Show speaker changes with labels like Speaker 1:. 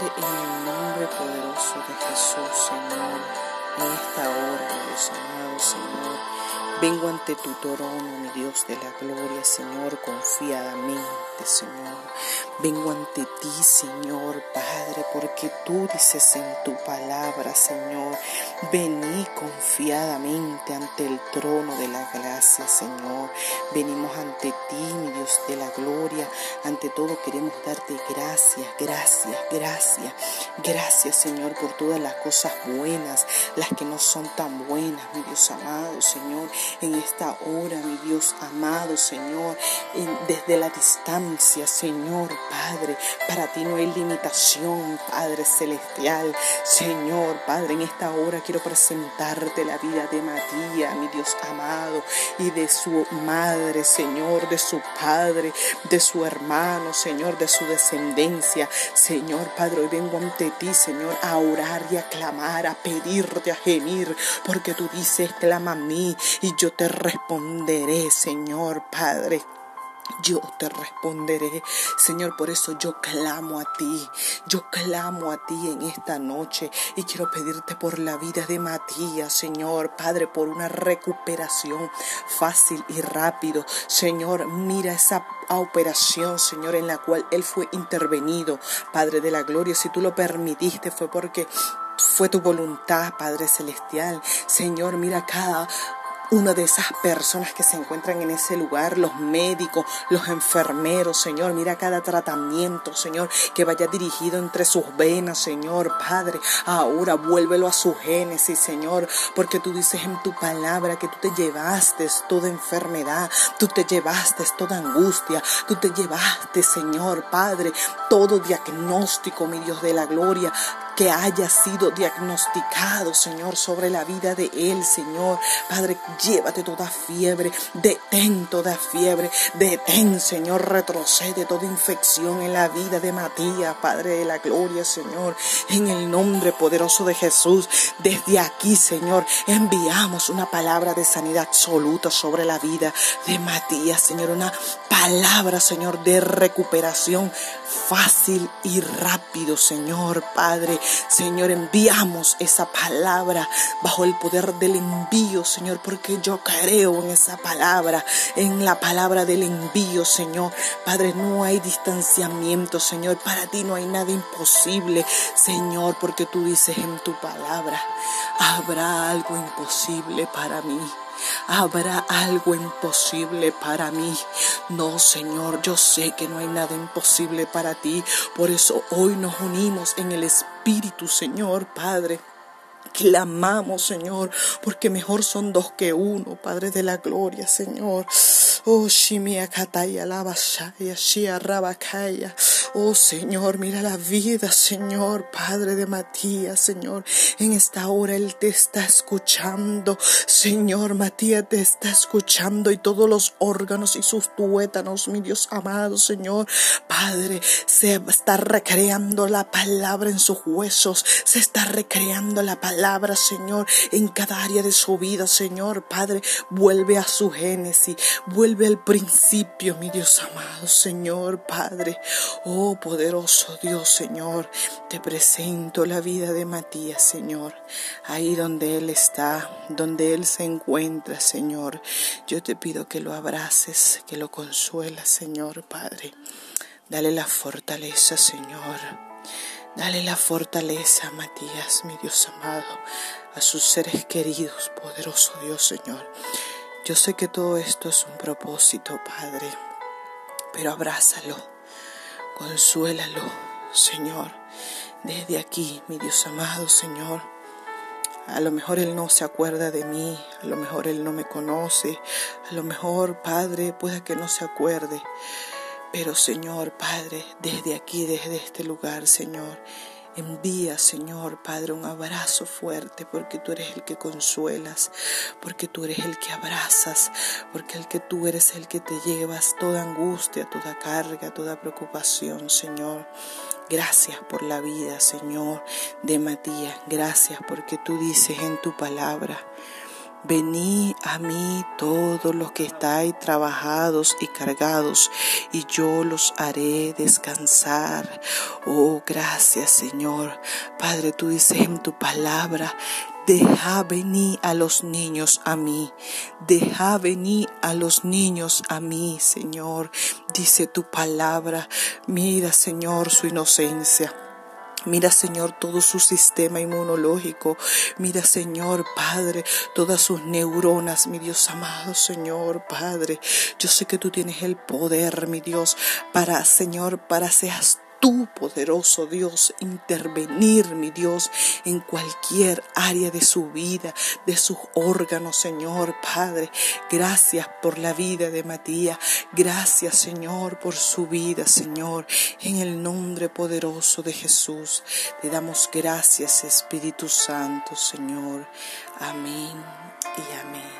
Speaker 1: En el nombre poderoso de Jesús, Señor, en esta hora, Dios amado, Señor, vengo ante tu trono, mi Dios de la gloria, Señor, confiadamente, Señor. Vengo ante ti, Señor, Padre, porque tú dices en tu palabra, Señor, vení confiadamente ante el trono de la gracia, Señor. Venimos ante ti, mi Dios de la gloria. Ante todo queremos darte gracias, gracias, gracias. Gracias, Señor, por todas las cosas buenas, las que no son tan buenas, mi Dios amado, Señor. En esta hora, mi Dios amado, Señor, desde la distancia, Señor, Padre. Para ti no hay limitación, Padre celestial. Señor, Padre, en esta hora quiero presentarte la vida de Matías, mi Dios amado, y de su madre, Señor, de su padre, de su hermano, Señor, de su descendencia. Señor, Padre, hoy vengo ante ti, Señor, a orar y a clamar, a pedirte, a gemir, porque tú dices, clama a mí y yo te responderé, Señor, Padre yo te responderé. Señor, por eso yo clamo a ti. Yo clamo a ti en esta noche y quiero pedirte por la vida de Matías, Señor, Padre, por una recuperación fácil y rápido. Señor, mira esa operación, Señor, en la cual él fue intervenido, Padre de la gloria. Si tú lo permitiste fue porque fue tu voluntad, Padre Celestial. Señor, mira cada una de esas personas que se encuentran en ese lugar, los médicos, los enfermeros, Señor. Mira cada tratamiento, Señor, que vaya dirigido entre sus venas, Señor, Padre. Ahora vuélvelo a su génesis, Señor, porque tú dices en tu palabra que tú te llevaste toda enfermedad, tú te llevaste toda angustia, tú te llevaste, Señor, Padre, todo diagnóstico, mi Dios de la gloria, que haya sido diagnosticado, Señor, sobre la vida de él, Señor. Padre, llévate toda fiebre, detén toda fiebre, detén, Señor, retrocede toda infección en la vida de Matías, Padre de la gloria, Señor, en el nombre poderoso de Jesús. Desde aquí, Señor, enviamos una palabra de sanidad absoluta sobre la vida de Matías, Señor, una palabra, Señor, de recuperación fácil y rápido, Señor, Padre. Señor, enviamos esa palabra bajo el poder del envío, Señor, porque yo creo en esa palabra, en la palabra del envío, Señor. Padre, no hay distanciamiento, Señor. Para ti no hay nada imposible, Señor, porque tú dices en tu palabra, habrá algo imposible para mí. ¿Habrá algo imposible para mí? No, Señor, yo sé que no hay nada imposible para ti. Por eso hoy nos unimos en el Espíritu, Señor, Padre. Clamamos, Señor, porque mejor son dos que uno, Padre de la gloria, Señor. Oh, Shimia Kataya Labashaya, Shia Rabakaya. Oh Señor, mira la vida, Señor, Padre de Matías, Señor. En esta hora Él te está escuchando. Señor, Matías te está escuchando y todos los órganos y sus tuétanos, mi Dios amado, Señor. Padre, se está recreando la palabra en sus huesos. Se está recreando la palabra, Señor, en cada área de su vida, Señor. Padre, vuelve a su génesis. Vuelve al principio, mi Dios amado, Señor, Padre. Oh, Oh poderoso Dios, Señor, te presento la vida de Matías, Señor. Ahí donde Él está, donde Él se encuentra, Señor. Yo te pido que lo abraces, que lo consuelas, Señor, Padre. Dale la fortaleza, Señor. Dale la fortaleza Matías, mi Dios amado, a sus seres queridos, poderoso Dios, Señor. Yo sé que todo esto es un propósito, Padre, pero abrázalo Consuélalo, Señor, desde aquí, mi Dios amado, Señor. A lo mejor Él no se acuerda de mí, a lo mejor Él no me conoce, a lo mejor, Padre, pueda que no se acuerde. Pero, Señor, Padre, desde aquí, desde este lugar, Señor, Envía, Señor Padre, un abrazo fuerte porque tú eres el que consuelas, porque tú eres el que abrazas, porque el que tú eres el que te llevas toda angustia, toda carga, toda preocupación, Señor. Gracias por la vida, Señor, de Matías. Gracias porque tú dices en tu palabra Vení a mí todos los que estáis trabajados y cargados, y yo los haré descansar. Oh, gracias Señor. Padre, tú dices en tu palabra, Deja venir a los niños a mí. Deja venir a los niños a mí, Señor. Dice tu palabra. Mira, Señor, su inocencia. Mira, Señor, todo su sistema inmunológico. Mira, Señor, Padre, todas sus neuronas, mi Dios amado, Señor, Padre. Yo sé que tú tienes el poder, mi Dios, para, Señor, para seas tú, poderoso Dios, intervenir, mi Dios, en cualquier área de su vida, de sus órganos, Señor Padre. Gracias por la vida de Matías. Gracias, Señor, por su vida, Señor. En el nombre poderoso de Jesús, te damos gracias, Espíritu Santo, Señor. Amén y amén.